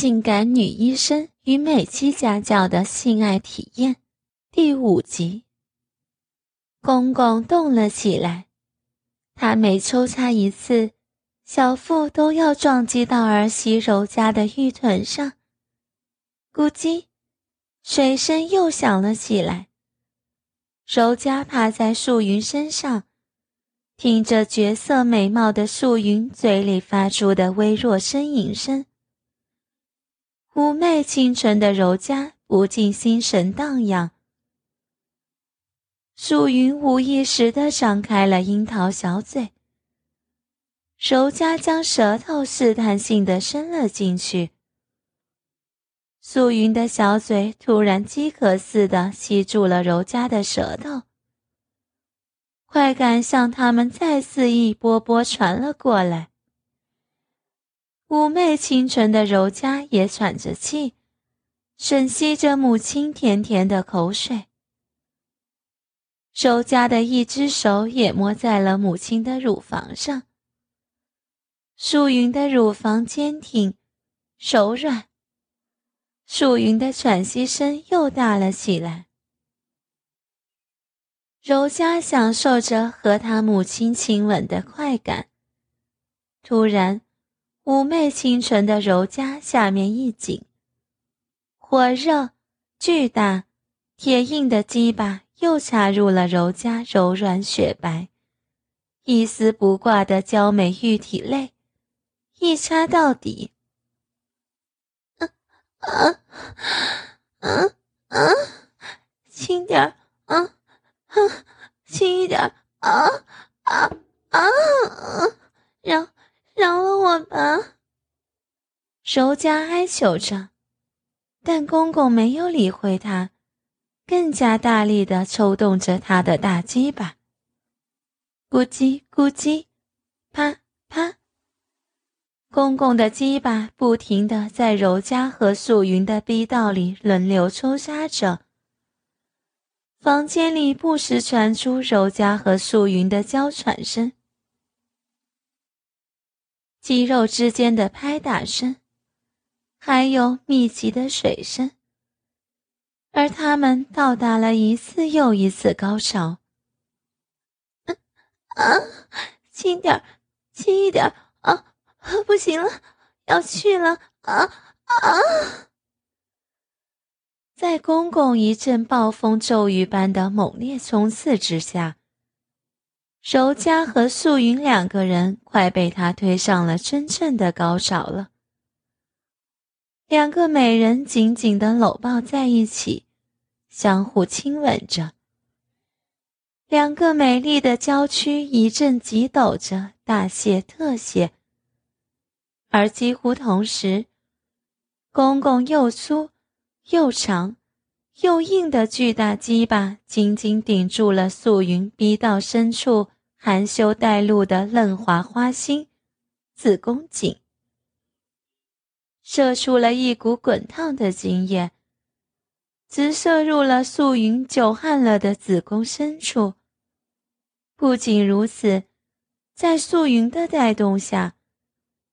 性感女医生与美妻家教的性爱体验第五集。公公动了起来，他每抽插一次，小腹都要撞击到儿媳柔家的玉臀上。咕叽，水声又响了起来。柔家趴在素云身上，听着绝色美貌的素云嘴里发出的微弱呻吟声。妩媚清纯的柔嘉不禁心神荡漾。素云无意识地张开了樱桃小嘴，柔嘉将舌头试探性地伸了进去。素云的小嘴突然饥渴似的吸住了柔嘉的舌头，快感向他们再肆意波波传了过来。妩媚清纯的柔嘉也喘着气，吮吸着母亲甜甜的口水。柔嘉的一只手也摸在了母亲的乳房上。素云的乳房坚挺、柔软，素云的喘息声又大了起来。柔嘉享受着和他母亲亲吻的快感，突然。妩媚清纯的柔嘉下面一紧，火热、巨大、铁硬的鸡巴又插入了柔嘉柔软雪白、一丝不挂的娇美玉体内，一插到底。啊啊啊啊，轻点儿，嗯嗯，轻一点儿，啊啊啊，让。饶了我吧！柔嘉哀求着，但公公没有理会他，更加大力的抽动着他的大鸡巴。咕叽咕叽，啪啪，公公的鸡巴不停的在柔嘉和素云的逼道里轮流抽插着。房间里不时传出柔嘉和素云的娇喘声。肌肉之间的拍打声，还有密集的水声，而他们到达了一次又一次高潮。啊，轻点轻一点啊！不行了，要去了啊啊！在公公一阵暴风骤雨般的猛烈冲刺之下。柔嘉和素云两个人快被他推上了真正的高潮了。两个美人紧紧地搂抱在一起，相互亲吻着。两个美丽的娇躯一阵急抖着，大泄特泄。而几乎同时，公公又粗又长。又硬的巨大鸡巴紧紧顶住了素云逼到深处含羞带露的嫩滑花心，子宫颈，射出了一股滚烫的精液，直射入了素云久旱了的子宫深处。不仅如此，在素云的带动下，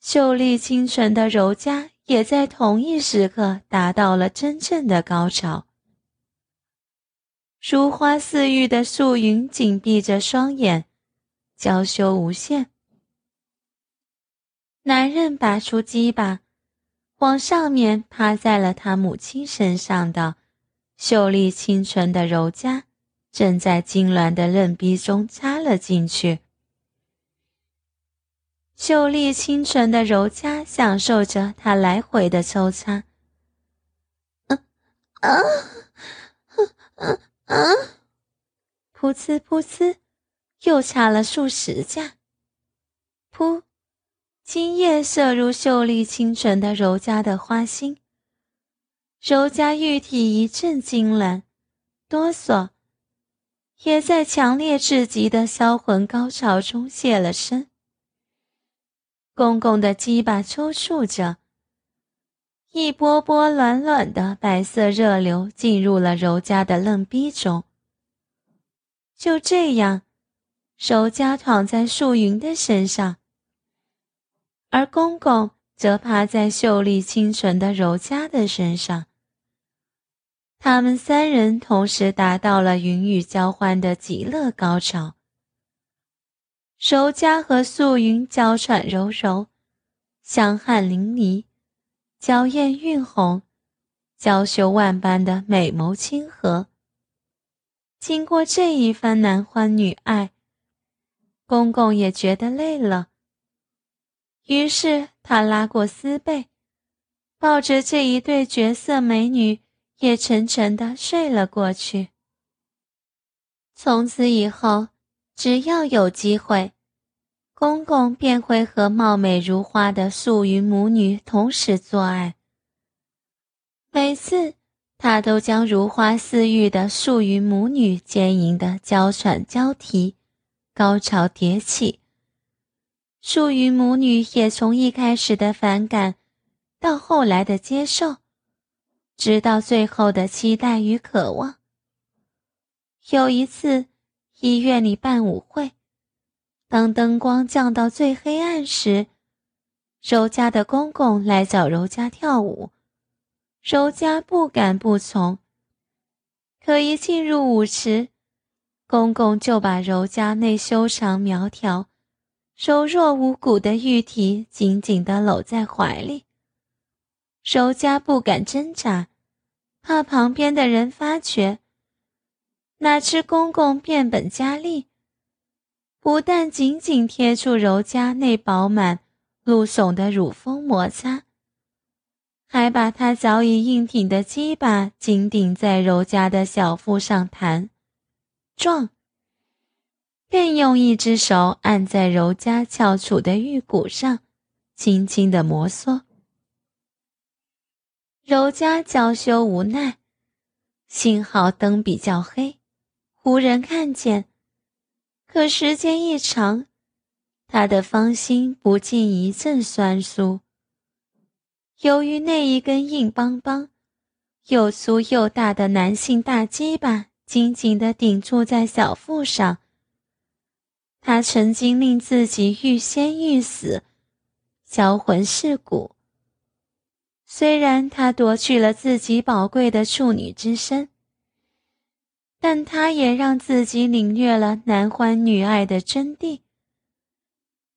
秀丽清纯的柔嘉也在同一时刻达到了真正的高潮。如花似玉的素云紧闭着双眼，娇羞无限。男人拔出鸡巴，往上面趴在了他母亲身上的秀丽清纯的柔嘉，正在痉挛的嫩逼中插了进去。秀丽清纯的柔嘉享受着他来回的抽插。嗯啊，啊。啊！噗呲噗呲，又插了数十下。噗！精液射入秀丽清纯的柔嘉的花心，柔嘉玉体一阵痉挛、哆嗦，也在强烈至极的销魂高潮中泄了身。公公的鸡巴抽搐着。一波波暖暖的白色热流进入了柔嘉的嫩逼中。就这样，柔嘉躺在素云的身上，而公公则趴在秀丽清纯的柔嘉的身上。他们三人同时达到了云雨交欢的极乐高潮。柔嘉和素云娇喘柔柔，香汗淋漓，娇艳晕红，娇羞万般的美眸亲和。经过这一番男欢女爱，公公也觉得累了，于是他拉过丝被，抱着这一对绝色美女。也沉沉的睡了过去。从此以后，只要有机会，公公便会和貌美如花的素云母女同时做爱。每次，他都将如花似玉的素云母女坚硬的娇喘交替，高潮迭起。素云母女也从一开始的反感，到后来的接受。直到最后的期待与渴望。有一次，医院里办舞会，当灯光降到最黑暗时，柔家的公公来找柔家跳舞，柔家不敢不从。可一进入舞池，公公就把柔家那修长苗条、柔弱无骨的玉体紧紧地搂在怀里。柔家不敢挣扎。怕旁边的人发觉，哪知公公变本加厉，不但紧紧贴住柔嘉那饱满、露耸的乳峰摩擦，还把他早已硬挺的鸡巴紧顶在柔嘉的小腹上弹、壮，便用一只手按在柔嘉翘楚的玉骨上，轻轻的摩挲。柔嘉娇羞无奈，幸好灯比较黑，无人看见。可时间一长，他的芳心不禁一阵酸酥。由于那一根硬邦邦、又粗又大的男性大鸡巴紧紧地顶住在小腹上，他曾经令自己欲仙欲死，销魂蚀骨。虽然他夺去了自己宝贵的处女之身，但他也让自己领略了男欢女爱的真谛，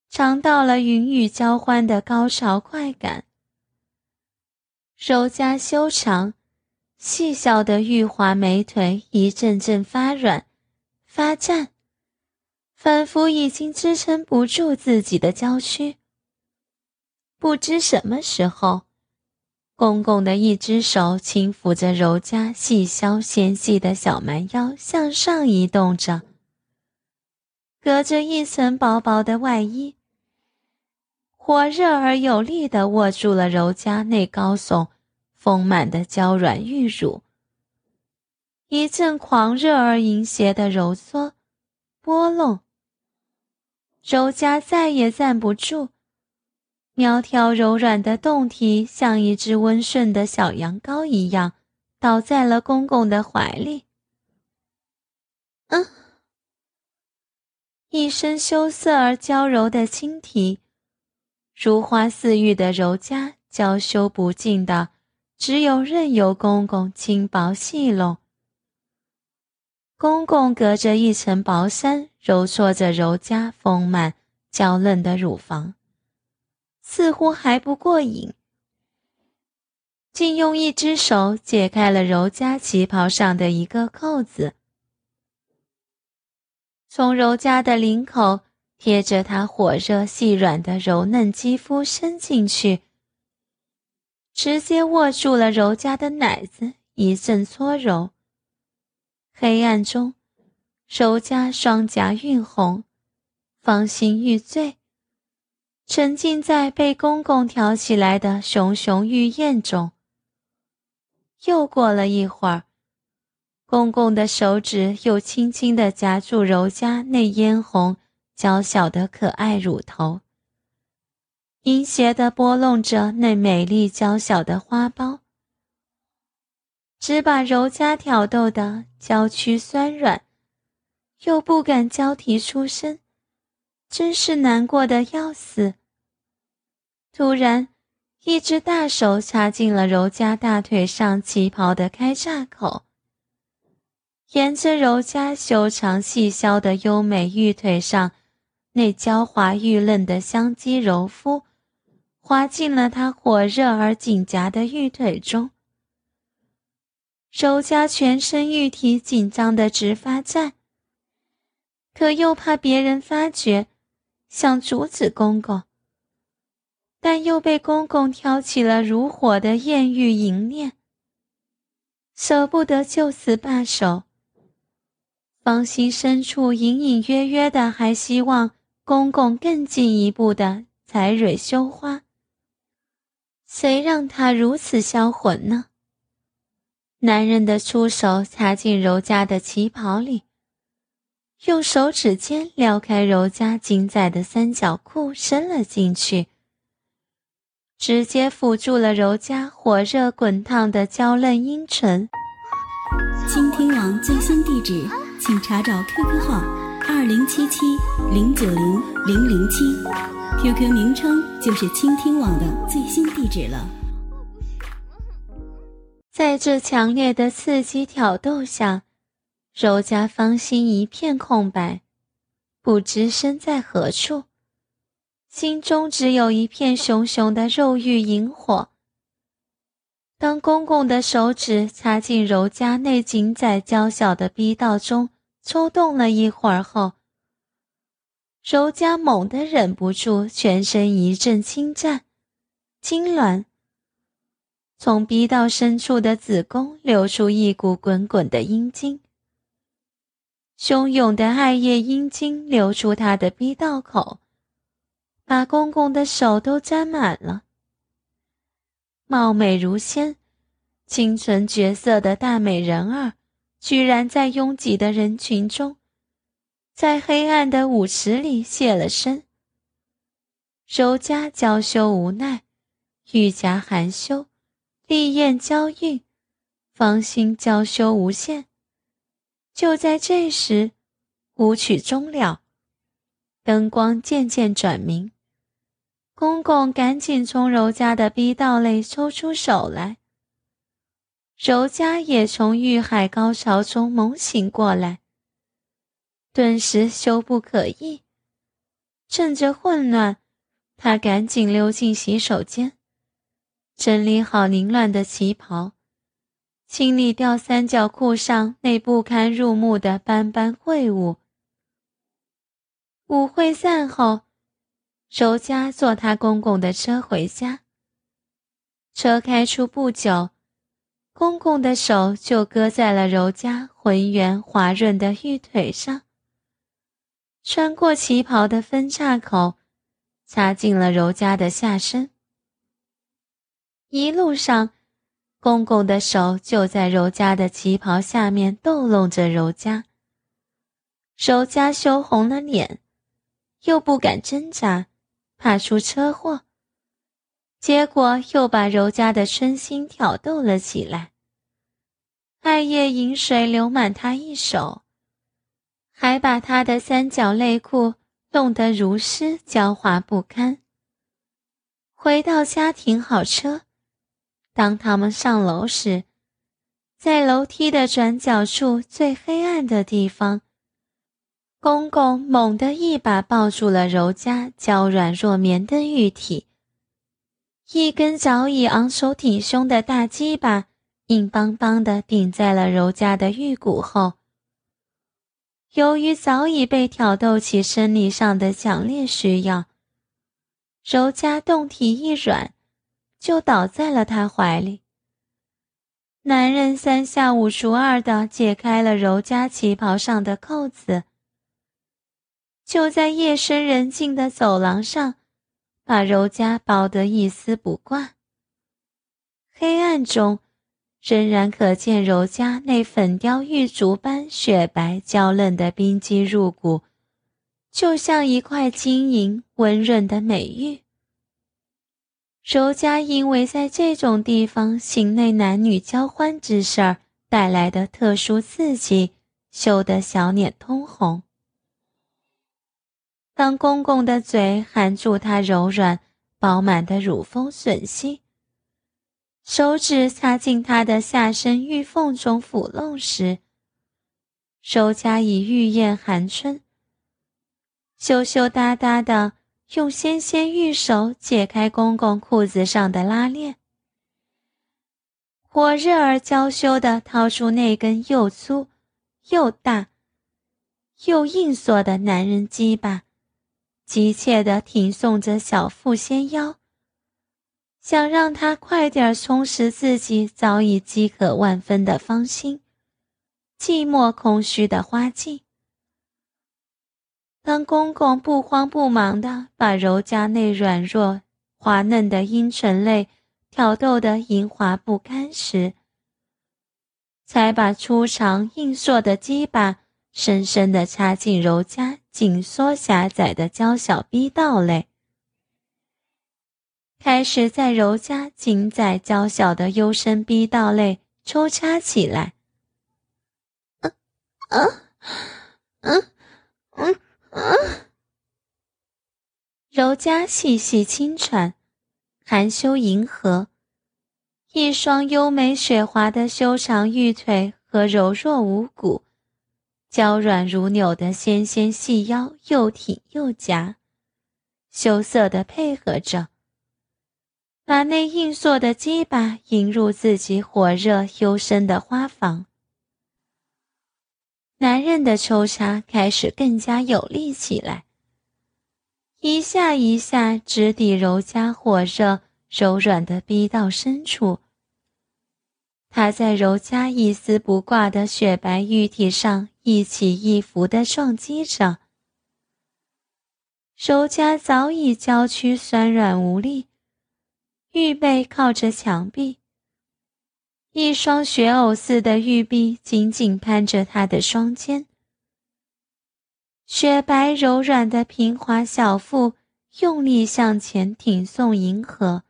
尝到了云雨交欢的高潮快感。柔嘉修长、细小的玉华美腿一阵阵发软、发颤，仿佛已经支撑不住自己的娇躯。不知什么时候。公公的一只手轻抚着柔嘉细削纤细的小蛮腰，向上移动着，隔着一层薄薄的外衣，火热而有力地握住了柔嘉那高耸、丰满的娇软玉乳。一阵狂热而淫邪的揉搓、拨弄，柔嘉再也站不住。苗条柔软的胴体像一只温顺的小羊羔一样，倒在了公公的怀里。嗯，一身羞涩而娇柔的青啼，如花似玉的柔嘉娇羞不尽的，只有任由公公轻薄戏弄。公公隔着一层薄衫，揉搓着柔嘉丰满娇嫩的乳房。似乎还不过瘾，竟用一只手解开了柔嘉旗袍上的一个扣子，从柔嘉的领口贴着她火热细软的柔嫩肌肤伸进去，直接握住了柔嘉的奶子，一阵搓揉。黑暗中，柔嘉双颊晕红，芳心欲醉。沉浸在被公公挑起来的熊熊欲焰中。又过了一会儿，公公的手指又轻轻地夹住柔嘉那嫣红、娇小的可爱乳头，淫邪地拨弄着那美丽娇小的花苞，只把柔嘉挑逗得娇躯酸软，又不敢交提出声。真是难过的要死。突然，一只大手插进了柔嘉大腿上旗袍的开叉口，沿着柔嘉修长细削的优美玉腿上那娇滑玉嫩的香肌柔肤，滑进了她火热而紧夹的玉腿中。柔嘉全身玉体紧张的直发颤，可又怕别人发觉，想阻止公公，但又被公公挑起了如火的艳遇淫念，舍不得就此罢手，芳心深处隐隐约约的还希望公公更进一步的采蕊羞花，谁让他如此销魂呢？男人的出手插进柔嘉的旗袍里，用手指尖撩开柔嘉紧窄的三角裤，伸了进去，直接抚住了柔嘉火热滚烫的娇嫩阴唇。倾听网最新地址，请查找 QQ 号二零七七零九零零零七，QQ 名称就是倾听网的最新地址了。在这强烈的刺激挑逗下，柔嘉芳心一片空白，不知身在何处，心中只有一片熊熊的肉欲萤火。当公公的手指插进柔嘉那紧窄娇小的逼道中，抽动了一会儿后，柔嘉猛地忍不住全身一阵轻颤，痉挛。从逼道深处的子宫流出一股滚滚的阴茎，汹涌的艾叶阴茎流出他的逼道口，把公公的手都沾满了。貌美如仙、清纯绝色的大美人儿，居然在拥挤的人群中，在黑暗的舞池里现了身。柔嘉娇羞无奈，玉颊含羞。丽艳娇韵，芳心娇羞无限。就在这时，舞曲终了，灯光渐渐转明。公公赶紧从柔家的逼道内抽出手来。柔家也从欲海高潮中猛醒过来，顿时羞不可抑。趁着混乱，他赶紧溜进洗手间。整理好凌乱的旗袍，清理掉三角裤上那不堪入目的斑斑秽物。舞会散后，柔嘉坐他公公的车回家。车开出不久，公公的手就搁在了柔嘉浑圆滑润的玉腿上，穿过旗袍的分叉口，插进了柔嘉的下身。一路上，公公的手就在柔嘉的旗袍下面逗弄着柔嘉。柔嘉羞红了脸，又不敢挣扎，怕出车祸，结果又把柔嘉的春心挑逗了起来。艾叶饮水流满他一手，还把他的三角内裤弄得如湿娇滑不堪。回到家停好车。当他们上楼时，在楼梯的转角处最黑暗的地方，公公猛地一把抱住了柔嘉娇软若棉的玉体，一根早已昂首挺胸的大鸡巴硬邦邦地顶在了柔嘉的玉骨后。由于早已被挑逗起生理上的强烈需要，柔嘉动体一软。就倒在了他怀里。男人三下五除二的解开了柔嘉旗袍上的扣子，就在夜深人静的走廊上，把柔嘉抱得一丝不挂。黑暗中，仍然可见柔嘉那粉雕玉琢般雪白娇嫩的冰肌入骨，就像一块晶莹温润的美玉。柔嘉因为在这种地方行内男女交欢之事儿带来的特殊刺激，羞得小脸通红。当公公的嘴含住她柔软、饱满的乳峰吮吸，手指插进他的下身玉缝中抚弄时，周家已玉艳含春，羞羞答答的用纤纤玉手解开公公裤子上的拉链，火热而娇羞的掏出那根又粗又大。又硬索的男人鸡巴，急切地挺送着小腹纤腰，想让他快点充实自己早已饥渴万分的芳心，寂寞空虚的花季。当公公不慌不忙地把柔家那软弱滑嫩的阴唇泪挑逗得莹滑不堪时，才把粗长硬硕的鸡巴。深深地插进柔家紧缩狭窄的娇小逼道内，开始在柔家紧窄娇小的幽深逼道内抽插起来。嗯嗯嗯嗯嗯，柔家细细轻喘，含羞迎合，一双优美雪滑的修长玉腿和柔弱无骨。娇软如纽的纤纤细腰又挺又夹，羞涩地配合着，把那硬硕的鸡巴引入自己火热幽深的花房。男人的抽插开始更加有力起来，一下一下直抵柔家火热柔软的逼道深处。他在柔家一丝不挂的雪白玉体上。一起一伏的撞击着，柔家早已娇躯酸软无力，玉背靠着墙壁，一双雪藕似的玉臂紧紧攀着他的双肩，雪白柔软的平滑小腹用力向前挺送迎合，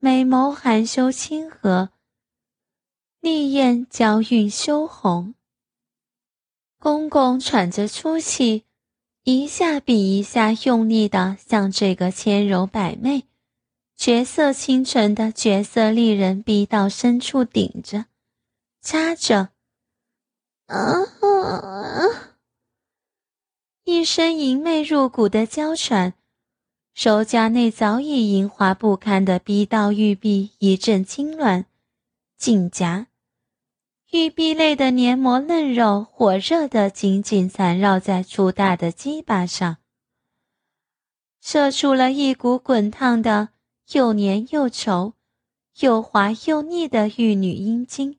美眸含羞亲和，丽艳娇韵羞红。公公喘着粗气，一下比一下用力地向这个纤柔百媚、绝色清纯的绝色丽人逼到深处顶着、扎着，啊！一声淫媚入骨的娇喘，手夹内早已莹滑不堪的逼到玉臂一阵痉挛，紧夹。玉臂内的黏膜嫩肉火热的紧紧缠绕在粗大的鸡巴上，射出了一股滚烫的又黏又稠、又滑又腻的玉女阴茎。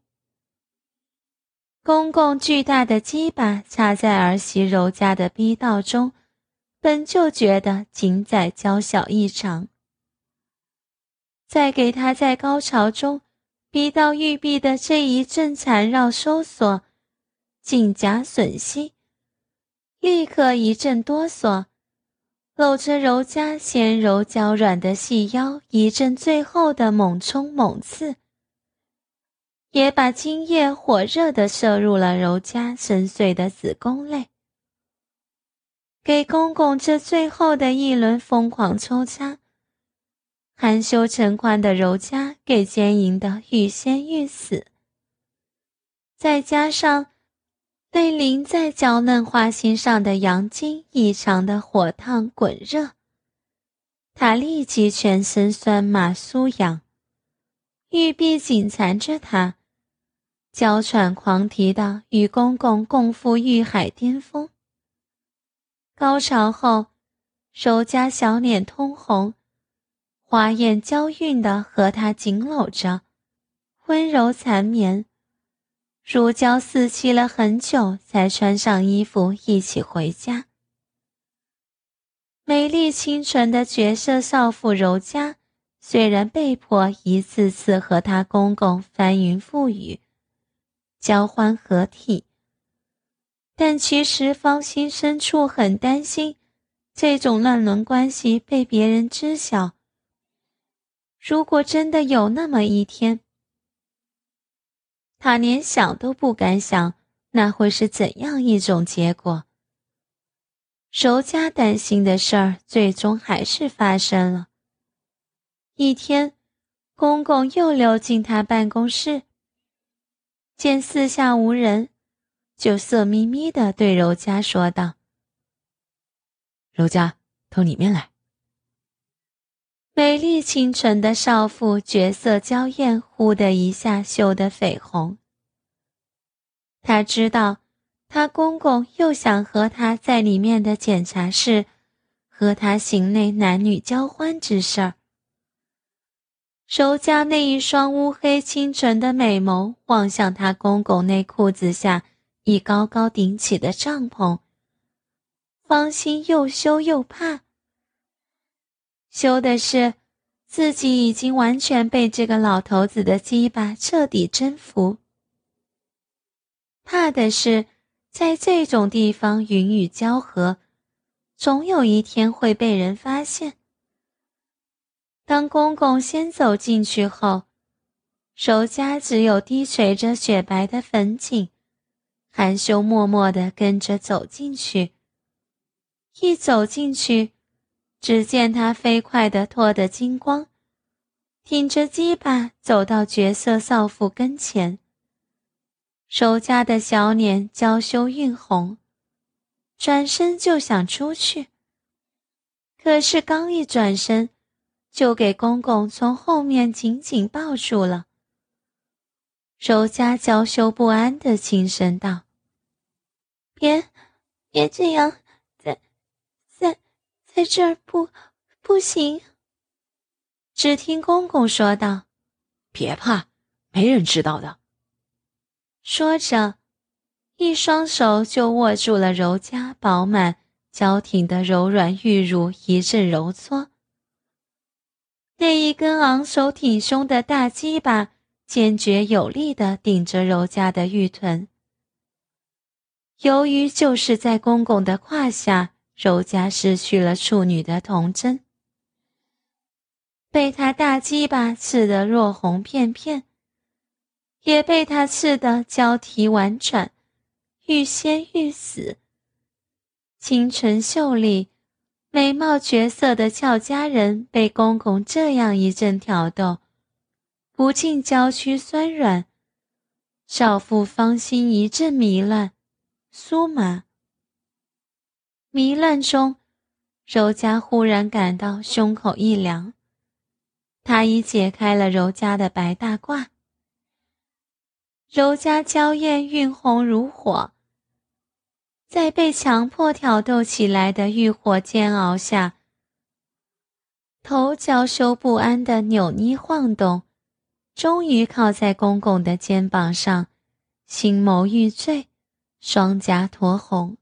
公公巨大的鸡巴插在儿媳柔家的逼道中，本就觉得紧窄娇小异常，再给他在高潮中。逼到玉臂的这一阵缠绕收缩，颈夹吮吸，立刻一阵哆嗦，搂着柔家纤柔娇软的细腰，一阵最后的猛冲猛刺，也把精液火热的射入了柔家深邃的子宫内，给公公这最后的一轮疯狂抽插。含羞成欢的柔嘉给奸淫的欲仙欲死，再加上被淋在娇嫩花心上的阳精异常的火烫滚热，他立即全身酸麻酥痒，玉臂紧缠着他，娇喘狂啼的与公公共赴欲海巅峰。高潮后，柔嘉小脸通红。花艳娇韵的和他紧搂着，温柔缠绵，如胶似漆了很久，才穿上衣服一起回家。美丽清纯的绝色少妇柔嘉，虽然被迫一次次和她公公翻云覆雨，交欢合体，但其实芳心深处很担心，这种乱伦关系被别人知晓。如果真的有那么一天，他连想都不敢想，那会是怎样一种结果？柔家担心的事儿，最终还是发生了。一天，公公又溜进他办公室，见四下无人，就色眯眯的对柔嘉说道：“柔家，到里面来。”美丽清纯的少妇，绝色娇艳，忽的一下羞得绯红。她知道。他公公又想和他在里面的检查室，和他行内男女交欢之事儿。柔家那一双乌黑清纯的美眸望向他公公那裤子下已高高顶起的帐篷，芳心又羞又怕。羞的是，自己已经完全被这个老头子的鸡巴彻底征服；怕的是。在这种地方云雨交合，总有一天会被人发现。当公公先走进去后，柔家只有低垂着雪白的粉颈，含羞默默地跟着走进去。一走进去，只见他飞快地脱得精光，挺着鸡巴走到绝色少妇跟前。守家的小脸娇羞晕红，转身就想出去。可是刚一转身，就给公公从后面紧紧抱住了。柔家娇羞不安的轻声道：“别，别这样，在这儿不，不行。”只听公公说道：“别怕，没人知道的。”说着，一双手就握住了柔家饱满、娇挺的柔软玉乳，一阵揉搓。那一根昂首挺胸的大鸡巴，坚决有力地顶着柔家的玉臀。由于就是在公公的胯下，柔家失去了处女的童真，被他大鸡巴刺得若红片片。也被他刺得娇啼婉转，欲仙欲死。清纯秀丽、美貌绝色的俏佳人被公公这样一阵挑逗，不禁娇躯酸软，少妇芳心一阵迷乱、酥麻。迷乱中，柔家忽然感到胸口一凉，他已解开了柔家的白大褂。柔家娇艳晕红如火，在被强迫挑逗起来的欲火煎熬下，头娇羞不安的扭捏晃动，终于靠在公公的肩膀上，心眸欲醉，双颊酡红。